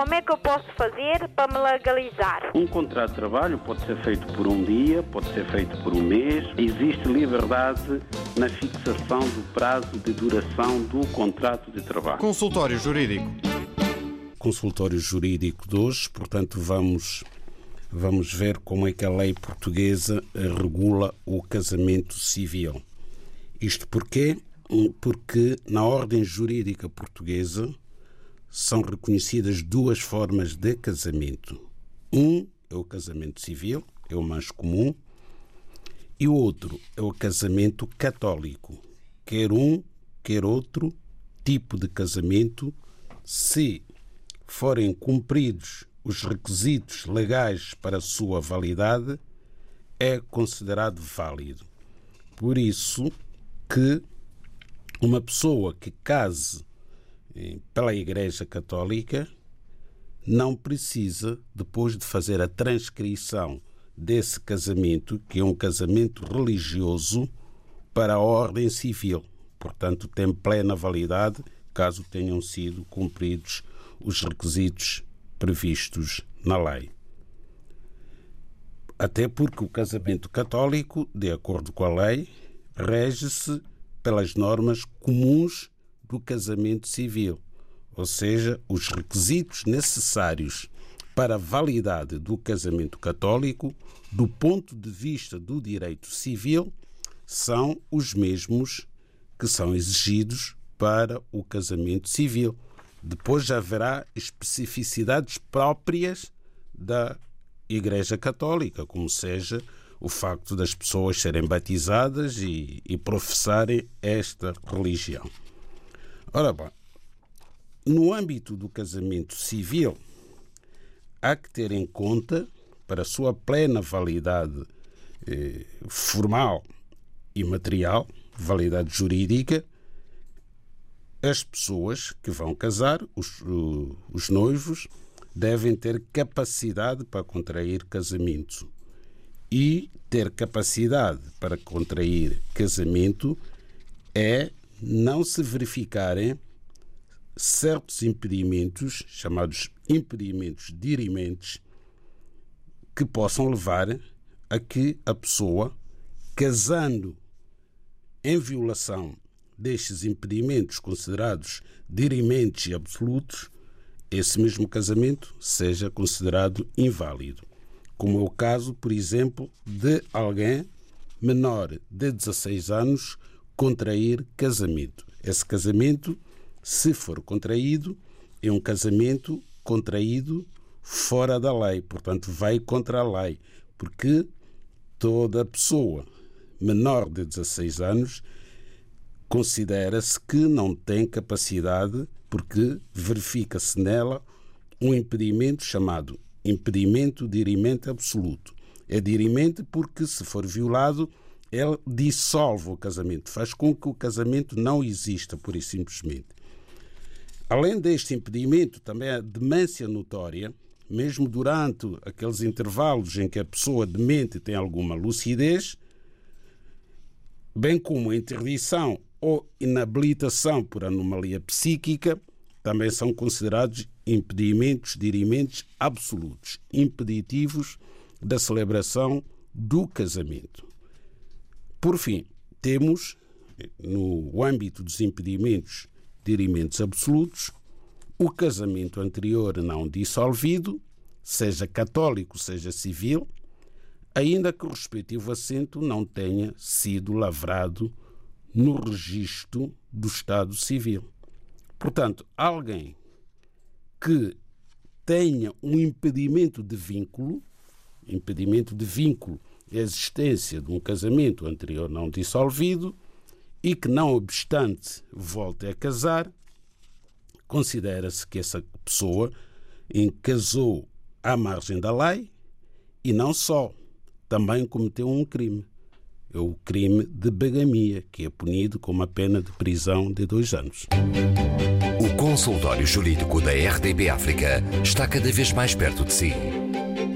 Como é que eu posso fazer para me legalizar? Um contrato de trabalho pode ser feito por um dia, pode ser feito por um mês. Existe liberdade na fixação do prazo de duração do contrato de trabalho. Consultório Jurídico. Consultório Jurídico de hoje, portanto, vamos vamos ver como é que a lei portuguesa regula o casamento civil. Isto porquê? Porque na ordem jurídica portuguesa são reconhecidas duas formas de casamento. Um é o casamento civil, é o mais comum, e o outro é o casamento católico. Quer um, quer outro tipo de casamento, se forem cumpridos os requisitos legais para a sua validade, é considerado válido. Por isso que uma pessoa que case pela Igreja Católica não precisa, depois de fazer a transcrição desse casamento, que é um casamento religioso, para a ordem civil. Portanto, tem plena validade caso tenham sido cumpridos os requisitos previstos na lei. Até porque o casamento católico, de acordo com a lei, rege-se pelas normas comuns do casamento civil, ou seja, os requisitos necessários para a validade do casamento católico, do ponto de vista do direito civil, são os mesmos que são exigidos para o casamento civil. Depois já haverá especificidades próprias da Igreja Católica, como seja o facto das pessoas serem batizadas e, e professarem esta religião. Ora bem, no âmbito do casamento civil, há que ter em conta, para a sua plena validade eh, formal e material, validade jurídica, as pessoas que vão casar, os, os noivos, devem ter capacidade para contrair casamento. E ter capacidade para contrair casamento é não se verificarem certos impedimentos, chamados impedimentos dirimentes, que possam levar a que a pessoa, casando em violação destes impedimentos considerados dirimentes e absolutos, esse mesmo casamento seja considerado inválido. Como é o caso, por exemplo, de alguém menor de 16 anos contrair casamento. Esse casamento, se for contraído, é um casamento contraído fora da lei, portanto, vai contra a lei, porque toda pessoa menor de 16 anos considera-se que não tem capacidade, porque verifica-se nela um impedimento chamado impedimento dirimente absoluto. É dirimente porque, se for violado, ele dissolve o casamento, faz com que o casamento não exista, por e simplesmente. Além deste impedimento, também a demência notória, mesmo durante aqueles intervalos em que a pessoa demente tem alguma lucidez, bem como a interdição ou inabilitação por anomalia psíquica, também são considerados impedimentos dirimentos absolutos, impeditivos da celebração do casamento. Por fim, temos, no âmbito dos impedimentos dirimentos absolutos, o casamento anterior não dissolvido, seja católico, seja civil, ainda que o respectivo assento não tenha sido lavrado no registro do Estado Civil. Portanto, alguém que tenha um impedimento de vínculo, impedimento de vínculo existência de um casamento anterior não dissolvido e que, não obstante, volte a casar, considera-se que essa pessoa casou à margem da lei e não só, também cometeu um crime. É o crime de bigamia, que é punido com uma pena de prisão de dois anos. O consultório jurídico da RDB África está cada vez mais perto de si.